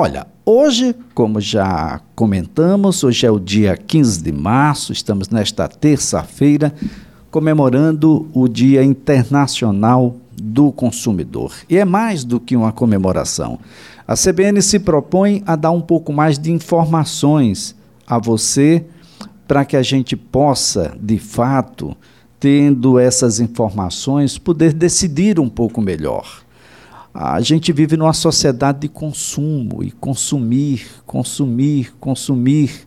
Olha, hoje, como já comentamos, hoje é o dia 15 de março, estamos nesta terça-feira comemorando o Dia Internacional do Consumidor. E é mais do que uma comemoração. A CBN se propõe a dar um pouco mais de informações a você para que a gente possa, de fato, tendo essas informações, poder decidir um pouco melhor. A gente vive numa sociedade de consumo e consumir, consumir, consumir.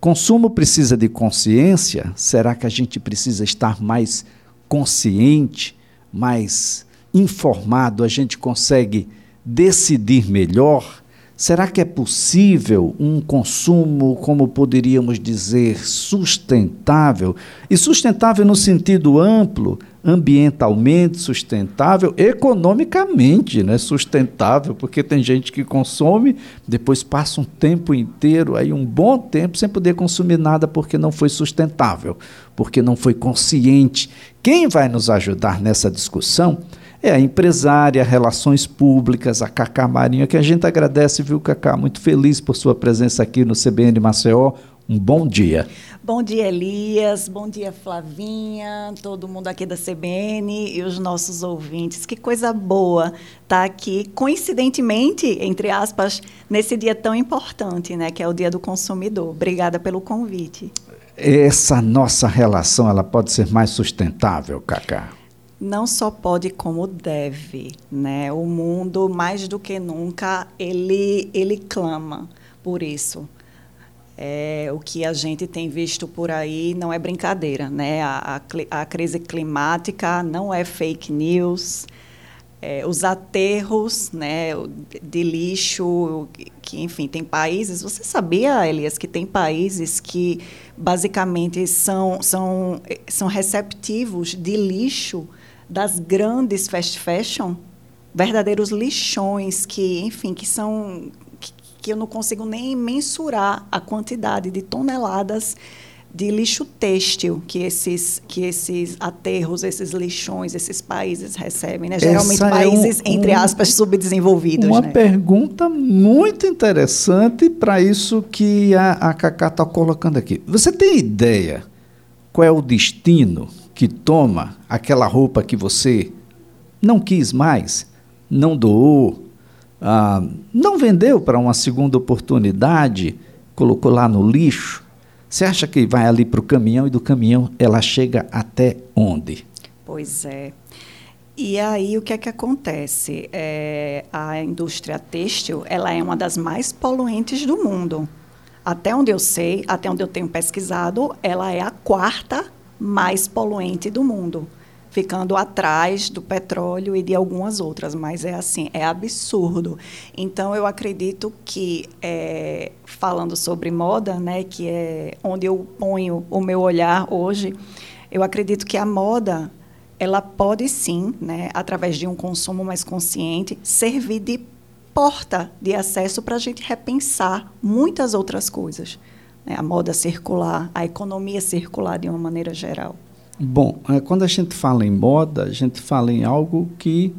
Consumo precisa de consciência? Será que a gente precisa estar mais consciente, mais informado? A gente consegue decidir melhor? Será que é possível um consumo, como poderíamos dizer, sustentável? E sustentável no sentido amplo, ambientalmente sustentável, economicamente né, sustentável, porque tem gente que consome, depois passa um tempo inteiro, aí um bom tempo, sem poder consumir nada porque não foi sustentável, porque não foi consciente. Quem vai nos ajudar nessa discussão? É a empresária, relações públicas, a Cacá Marinho, que a gente agradece, viu, Cacá? Muito feliz por sua presença aqui no CBN Maceió. Um bom dia. Bom dia, Elias. Bom dia, Flavinha, todo mundo aqui da CBN e os nossos ouvintes. Que coisa boa estar tá aqui, coincidentemente, entre aspas, nesse dia tão importante, né, que é o Dia do Consumidor. Obrigada pelo convite. Essa nossa relação, ela pode ser mais sustentável, Cacá? Não só pode como deve, né? O mundo mais do que nunca ele ele clama por isso. É, o que a gente tem visto por aí não é brincadeira, né? A, a, a crise climática não é fake news. É, os aterros né, de lixo, que, enfim, tem países. Você sabia, Elias, que tem países que basicamente são, são, são receptivos de lixo das grandes fast fashion, verdadeiros lixões que, enfim, que são que, que eu não consigo nem mensurar a quantidade de toneladas de lixo têxtil que esses, que esses aterros, esses lixões, esses países recebem, né? Geralmente Essa países, é um, entre aspas, subdesenvolvidos. Uma né? pergunta muito interessante para isso que a, a Cacá está colocando aqui. Você tem ideia qual é o destino que toma aquela roupa que você não quis mais, não doou, ah, não vendeu para uma segunda oportunidade, colocou lá no lixo, você acha que vai ali para o caminhão e do caminhão ela chega até onde? Pois é. E aí o que é que acontece? É, a indústria têxtil ela é uma das mais poluentes do mundo. Até onde eu sei, até onde eu tenho pesquisado, ela é a quarta mais poluente do mundo, ficando atrás do petróleo e de algumas outras, mas é assim, é absurdo. Então eu acredito que é, falando sobre moda, né, que é onde eu ponho o meu olhar hoje, eu acredito que a moda ela pode sim, né, através de um consumo mais consciente, servir de porta de acesso para a gente repensar muitas outras coisas a moda circular, a economia circular de uma maneira geral? Bom, é, quando a gente fala em moda, a gente fala em algo que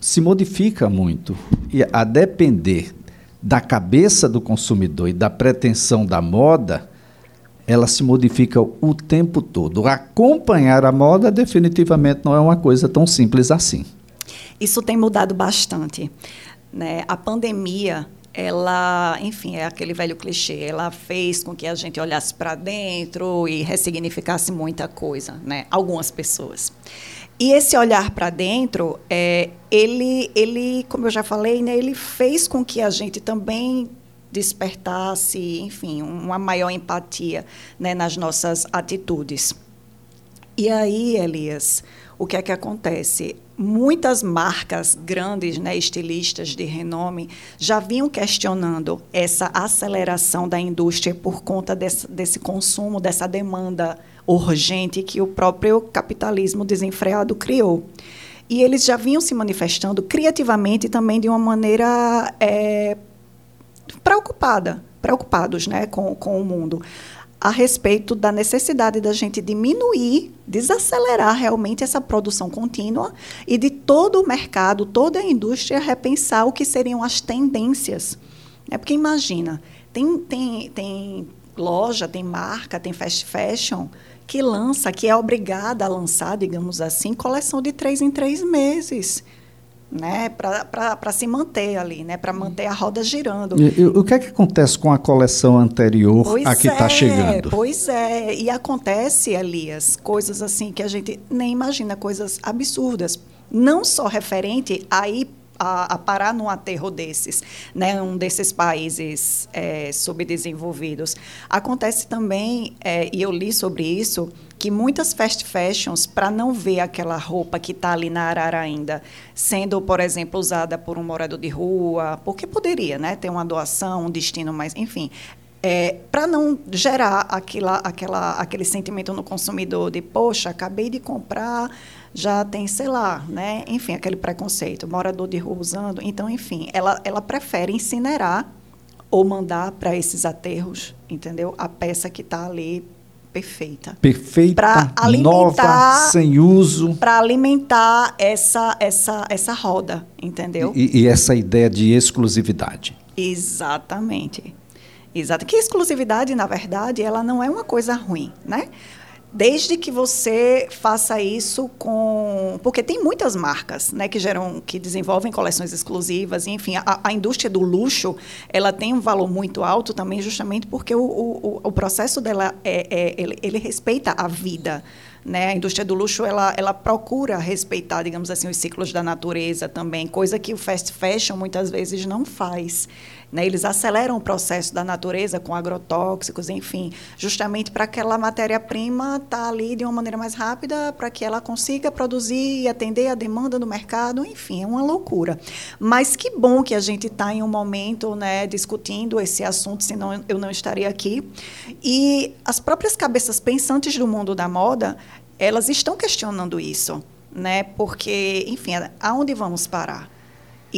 se modifica muito. E a depender da cabeça do consumidor e da pretensão da moda, ela se modifica o tempo todo. Acompanhar a moda definitivamente não é uma coisa tão simples assim. Isso tem mudado bastante. Né? A pandemia ela, enfim, é aquele velho clichê, ela fez com que a gente olhasse para dentro e ressignificasse muita coisa, né? Algumas pessoas. E esse olhar para dentro, é, ele, ele, como eu já falei, né, ele fez com que a gente também despertasse, enfim, uma maior empatia né, nas nossas atitudes. E aí, Elias, o que é que acontece? Muitas marcas grandes, né, estilistas de renome, já vinham questionando essa aceleração da indústria por conta desse, desse consumo, dessa demanda urgente que o próprio capitalismo desenfreado criou. E eles já vinham se manifestando criativamente também de uma maneira é, preocupada, preocupados né, com, com o mundo a respeito da necessidade da gente diminuir, desacelerar realmente essa produção contínua e de todo o mercado, toda a indústria repensar o que seriam as tendências. É porque imagina, tem, tem, tem loja, tem marca, tem fast fashion que lança, que é obrigada a lançar, digamos assim, coleção de três em três meses né, para se manter ali, né, para manter a roda girando. E, e, o que é que acontece com a coleção anterior pois a que está é, chegando? Pois é, e acontece, Elias, coisas assim que a gente nem imagina, coisas absurdas. Não só referente a ir a, a, parar num aterro desses, né, um desses países é, subdesenvolvidos. Acontece também, é, e eu li sobre isso, que muitas fast fashions, para não ver aquela roupa que está ali na arara ainda, sendo, por exemplo, usada por um morador de rua, porque poderia né, ter uma doação, um destino mais, enfim, é, para não gerar aquela, aquela, aquele sentimento no consumidor de, poxa, acabei de comprar, já tem, sei lá, né? enfim, aquele preconceito, morador de rua usando. Então, enfim, ela, ela prefere incinerar ou mandar para esses aterros, entendeu? A peça que está ali perfeita. Perfeita, nova, sem uso. Para alimentar essa, essa, essa roda, entendeu? E, e, essa ideia de exclusividade. Exatamente. Exato. Que exclusividade, na verdade, ela não é uma coisa ruim, né? Desde que você faça isso com porque tem muitas marcas né que geram que desenvolvem coleções exclusivas enfim a, a, indústria do luxo ela tem um valor muito alto também justamente porque o, o, o processo dela é, é ele, ele respeita a vida né? A indústria do luxo ela, ela procura respeitar, digamos assim, os ciclos da natureza também, coisa que o fast fashion muitas vezes não faz. Né? Eles aceleram o processo da natureza com agrotóxicos, enfim, justamente para aquela matéria-prima estar tá ali de uma maneira mais rápida, para que ela consiga produzir e atender a demanda do mercado, enfim, é uma loucura. Mas que bom que a gente está em um momento né, discutindo esse assunto, senão eu não estaria aqui. E as próprias cabeças pensantes do mundo da moda elas estão questionando isso, né? Porque, enfim, aonde vamos parar?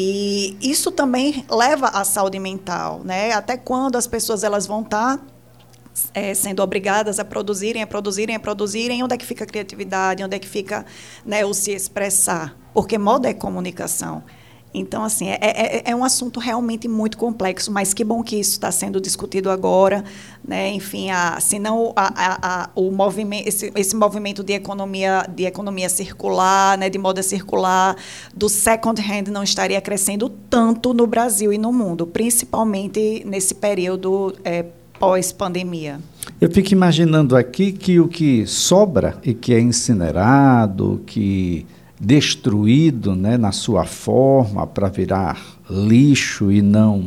E isso também leva à saúde mental, né? Até quando as pessoas elas vão estar tá, é, sendo obrigadas a produzirem, a produzirem, a produzirem, onde é que fica a criatividade, onde é que fica né, o se expressar? Porque moda é comunicação. Então, assim, é, é, é, um assunto realmente muito complexo, mas que bom que isso está sendo discutido agora. Né? Enfim, a, senão a, a, o movimento, esse, esse movimento de economia, de economia circular, né, de moda circular, do second hand não estaria crescendo tanto no Brasil e no mundo, principalmente nesse período é, pós-pandemia. Eu fico imaginando aqui que o que sobra e que é incinerado, que destruído né, na sua forma para virar lixo e não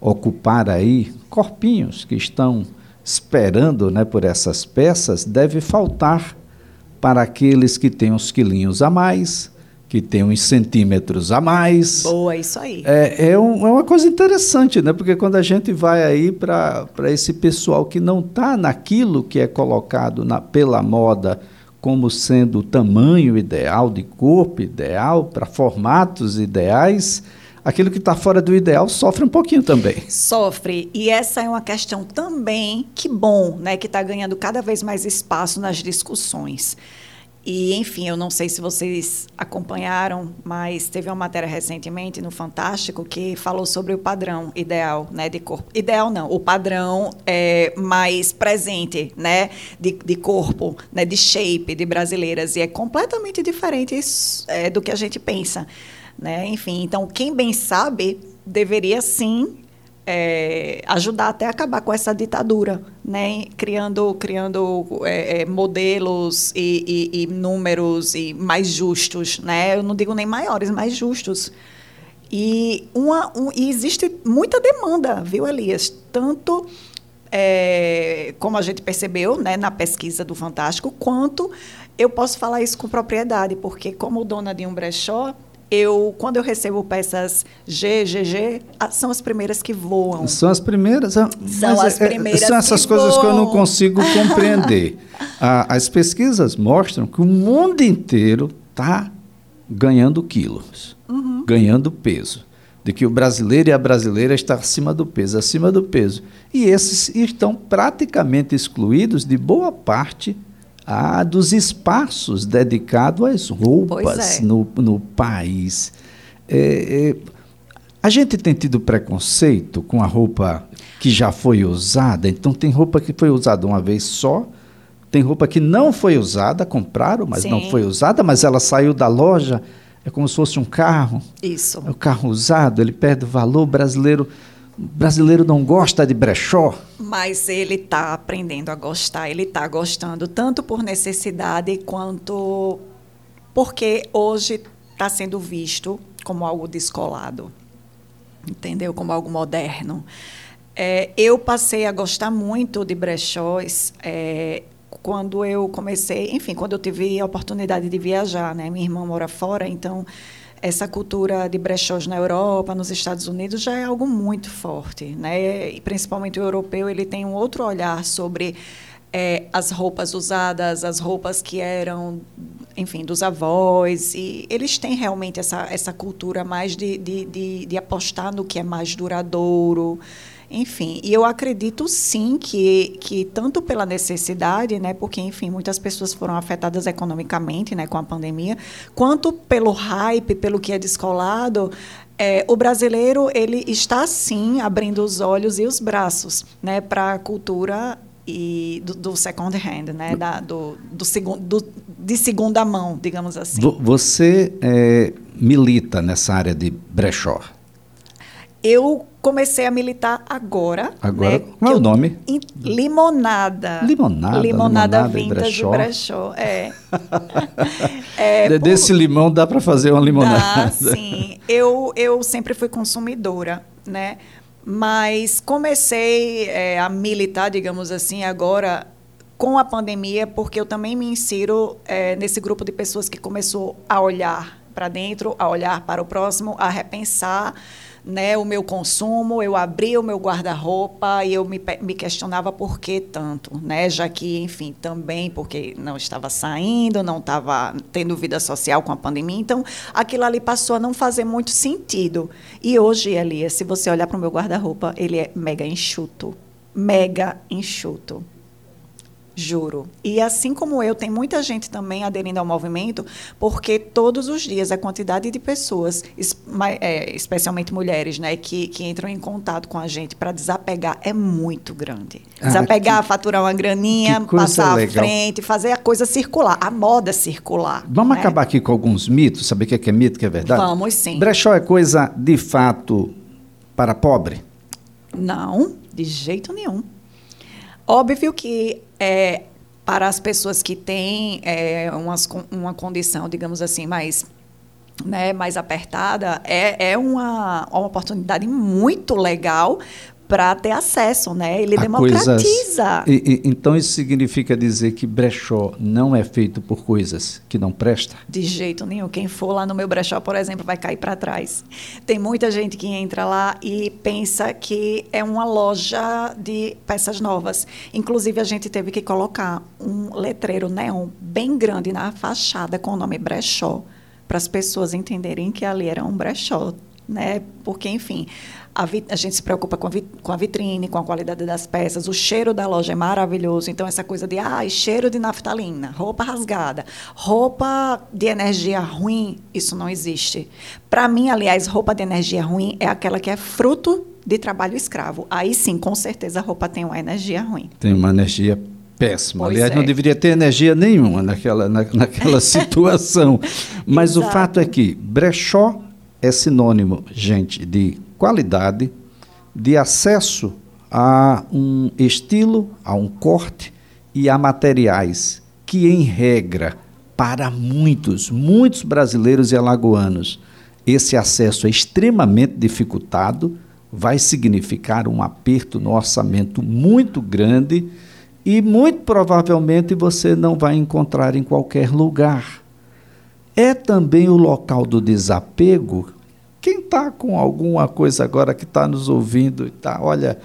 ocupar aí corpinhos que estão esperando né, por essas peças, deve faltar para aqueles que têm uns quilinhos a mais, que têm uns centímetros a mais. Boa, isso aí. É, é, um, é uma coisa interessante, né? Porque quando a gente vai aí para esse pessoal que não está naquilo que é colocado na, pela moda, como sendo o tamanho ideal, de corpo ideal, para formatos ideais, aquilo que está fora do ideal sofre um pouquinho também. Sofre. E essa é uma questão também, que bom, né, que está ganhando cada vez mais espaço nas discussões. E, enfim, eu não sei se vocês acompanharam, mas teve uma matéria recentemente no Fantástico que falou sobre o padrão ideal né, de corpo. Ideal não, o padrão é, mais presente né, de, de corpo, né, de shape de brasileiras. E é completamente diferente é, do que a gente pensa. Né? Enfim, então, quem bem sabe deveria sim é, ajudar até acabar com essa ditadura, né? criando, criando é, é, modelos e, e, e, números e mais justos. Né? Eu não digo nem maiores, mais justos. E, uma, um, e existe muita demanda, viu, Elias? Tanto é, como a gente percebeu né, na pesquisa do Fantástico, quanto eu posso falar isso com propriedade, porque como dona de um brechó, eu quando eu recebo peças GGG, são as primeiras que voam. São as primeiras. São as é, é, primeiras. São essas que coisas voam. que eu não consigo compreender. as pesquisas mostram que o mundo inteiro está ganhando quilos, uhum. ganhando peso. De que o brasileiro e a brasileira está acima do peso, acima do peso. E esses estão praticamente excluídos de boa parte ah, dos espaços dedicados às roupas é. no, no país. É, é, A gente tem tido preconceito com a roupa que já foi usada, então tem roupa que foi usada uma vez só, tem roupa que não foi usada, compraram, mas Sim. não foi usada, mas ela saiu da loja, é como se fosse um carro. Isso. É o carro usado, ele perde valor, brasileiro brasileiro não gosta de brechó. Mas ele está aprendendo a gostar, ele está gostando tanto por necessidade quanto porque hoje está sendo visto como algo descolado, entendeu? Como algo moderno. É, eu passei a gostar muito de brechós é, quando eu comecei, enfim, quando eu tive a oportunidade de viajar, né? Minha irmã mora fora, então essa cultura de brechós na Europa, nos Estados Unidos já é algo muito forte, né? E principalmente o europeu, ele tem um outro olhar sobre é, as roupas usadas, as roupas que eram, enfim, dos avós. E eles têm realmente essa, essa cultura mais de, de, de, de apostar no que é mais duradouro. Enfim, e eu acredito sim que, que tanto pela necessidade, né, porque enfim, muitas pessoas foram afetadas economicamente, né, com a pandemia, quanto pelo hype, pelo que é descolado, é, o brasileiro ele está sim abrindo os olhos e os braços, né, para a cultura e do, do, second hand, né, da, do, do, segundo, do, de segunda mão, digamos assim. Você é, milita nessa área de brechó? Eu comecei a militar agora. Agora, né, qual é o nome? In, limonada. Limonada. Limonada, limonada vintage brechó. brechó. É. é Desse por... limão dá para fazer uma limonada. Ah, sim. Eu, eu sempre fui consumidora, né? Mas comecei é, a militar, digamos assim, agora com a pandemia, porque eu também me insiro é, nesse grupo de pessoas que começou a olhar para dentro, a olhar para o próximo, a repensar né, o meu consumo, eu abri o meu guarda-roupa e eu me, me questionava por que tanto, né, já que, enfim, também porque não estava saindo, não estava tendo vida social com a pandemia, então aquilo ali passou a não fazer muito sentido. E hoje, Elia, se você olhar para o meu guarda-roupa, ele é mega enxuto, mega enxuto. Juro. E assim como eu, tem muita gente também aderindo ao movimento, porque todos os dias a quantidade de pessoas, é, especialmente mulheres, né, que, que entram em contato com a gente para desapegar é muito grande. Ah, desapegar, ah, que, faturar uma graninha, passar legal. à frente, fazer a coisa circular, a moda circular. Vamos né? acabar aqui com alguns mitos, saber o que é, que é mito, o que é verdade? Vamos sim. Brechó é coisa de fato para pobre? Não, de jeito nenhum. Óbvio que é, para as pessoas que têm é, umas, uma condição, digamos assim, mais né, mais apertada, é, é uma, uma oportunidade muito legal para ter acesso, né? Ele a democratiza. Coisas, e, e, então isso significa dizer que brechó não é feito por coisas que não prestam? De jeito nenhum. Quem for lá no meu brechó, por exemplo, vai cair para trás. Tem muita gente que entra lá e pensa que é uma loja de peças novas. Inclusive a gente teve que colocar um letreiro neon bem grande na fachada com o nome brechó para as pessoas entenderem que ali era um brechó, né? Porque enfim, a, a, gente se preocupa com a, com a, vitrine, com a qualidade das peças, o cheiro da loja é maravilhoso. Então, essa coisa de ah, cheiro de naftalina, roupa rasgada, roupa de energia ruim, isso não existe. Para mim, aliás, roupa de energia ruim é aquela que é fruto de trabalho escravo. Aí sim, com certeza, a roupa tem uma energia ruim. Tem uma energia péssima. Pois Aliás, é. não deveria ter energia nenhuma naquela, na, naquela situação. Mas o fato é que brechó é sinônimo, gente, de qualidade, de acesso a um estilo, a um corte e a materiais que, em regra, para muitos, muitos brasileiros e alagoanos, esse acesso é extremamente dificultado, vai significar um aperto no orçamento muito grande e muito provavelmente você não vai encontrar em qualquer lugar. É também o local do desapego quem está com alguma coisa agora que está nos ouvindo e tá, olha,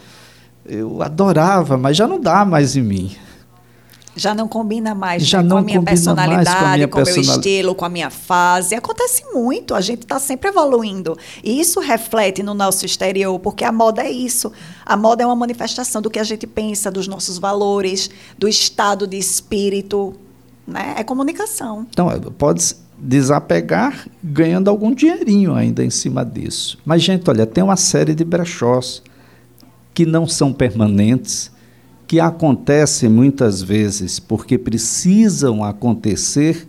eu adorava, mas já não dá mais em mim. Já não combina mais já né? não com a minha personalidade, com, a minha com o meu estilo, com a minha fase. Acontece muito, a gente está sempre evoluindo. E isso reflete no nosso exterior, porque a moda é isso. A moda é uma manifestação do que a gente pensa, dos nossos valores, do estado de espírito. Né? É comunicação. Então, pode, desapegar ganhando algum dinheirinho ainda em cima disso. Mas, gente, olha, tem uma série de brechós que não são permanentes, que acontecem muitas vezes porque precisam acontecer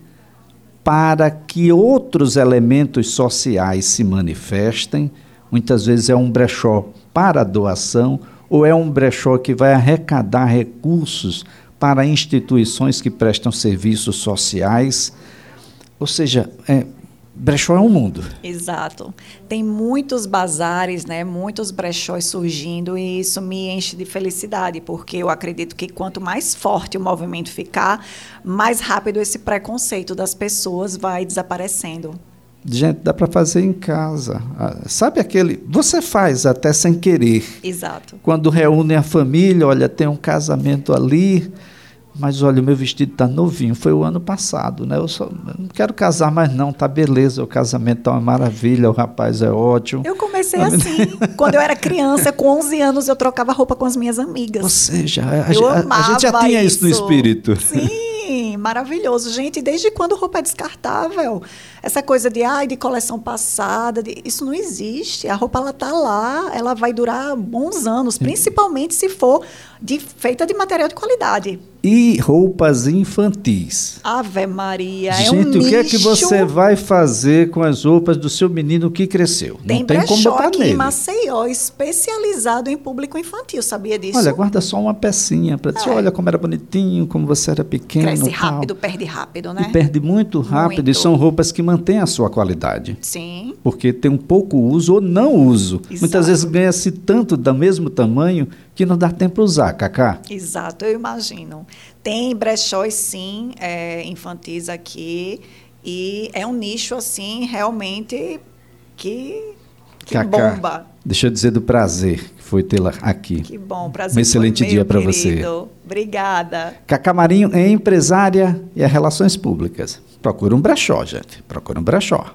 para que outros elementos sociais se manifestem. Muitas vezes é um brechó para doação ou é um brechó que vai arrecadar recursos para instituições que prestam serviços sociais. Ou seja, é, brechó é um mundo. Exato. Tem muitos bazares, né, muitos brechós surgindo e isso me enche de felicidade, porque eu acredito que quanto mais forte o movimento ficar, mais rápido esse preconceito das pessoas vai desaparecendo. Gente, dá para fazer em casa. Ah, sabe aquele. Você faz até sem querer. Exato. Quando reúne a família, olha, tem um casamento ali mas olha, o meu vestido está novinho, foi o ano passado, né? Eu, só, eu não quero casar mais não, tá beleza, o casamento tá uma maravilha, o rapaz é ótimo. Eu comecei assim, quando eu era criança, com 11 anos, eu trocava roupa com as minhas amigas. Ou seja, a, a, a gente já tinha isso. isso no espírito. Sim, maravilhoso. Gente, desde quando roupa é descartável? Essa coisa de, ai, de coleção passada, de, isso não existe. A roupa, ela tá lá, ela vai durar bons anos, principalmente se for de, feita de material de qualidade e roupas infantis. Ave Maria, Gente, é um o que é que você vai fazer com as roupas do seu menino que cresceu? Tem Não tem como botar nele. em Maceió, especializado em público infantil, sabia disso? Olha, guarda só uma pecinha para dizer, é. olha como era bonitinho, como você era pequeno. Cresce rápido, perde rápido, né? E perde muito rápido muito. e são roupas que mantêm a sua qualidade. Sim. Porque tem um pouco uso ou não uso. Exato. Muitas vezes ganha-se tanto do mesmo tamanho que não dá tempo para usar, Cacá. Exato, eu imagino. Tem brechóis, sim, é, infantis aqui, e é um nicho, assim, realmente que, que Cacá, bomba. Deixa eu dizer do prazer foi tê-la aqui. Que bom, prazer. Um excelente dia para você. Obrigada. Cacá Marinho é empresária e é relações públicas. Procura um brechó, gente. Procura um brechó.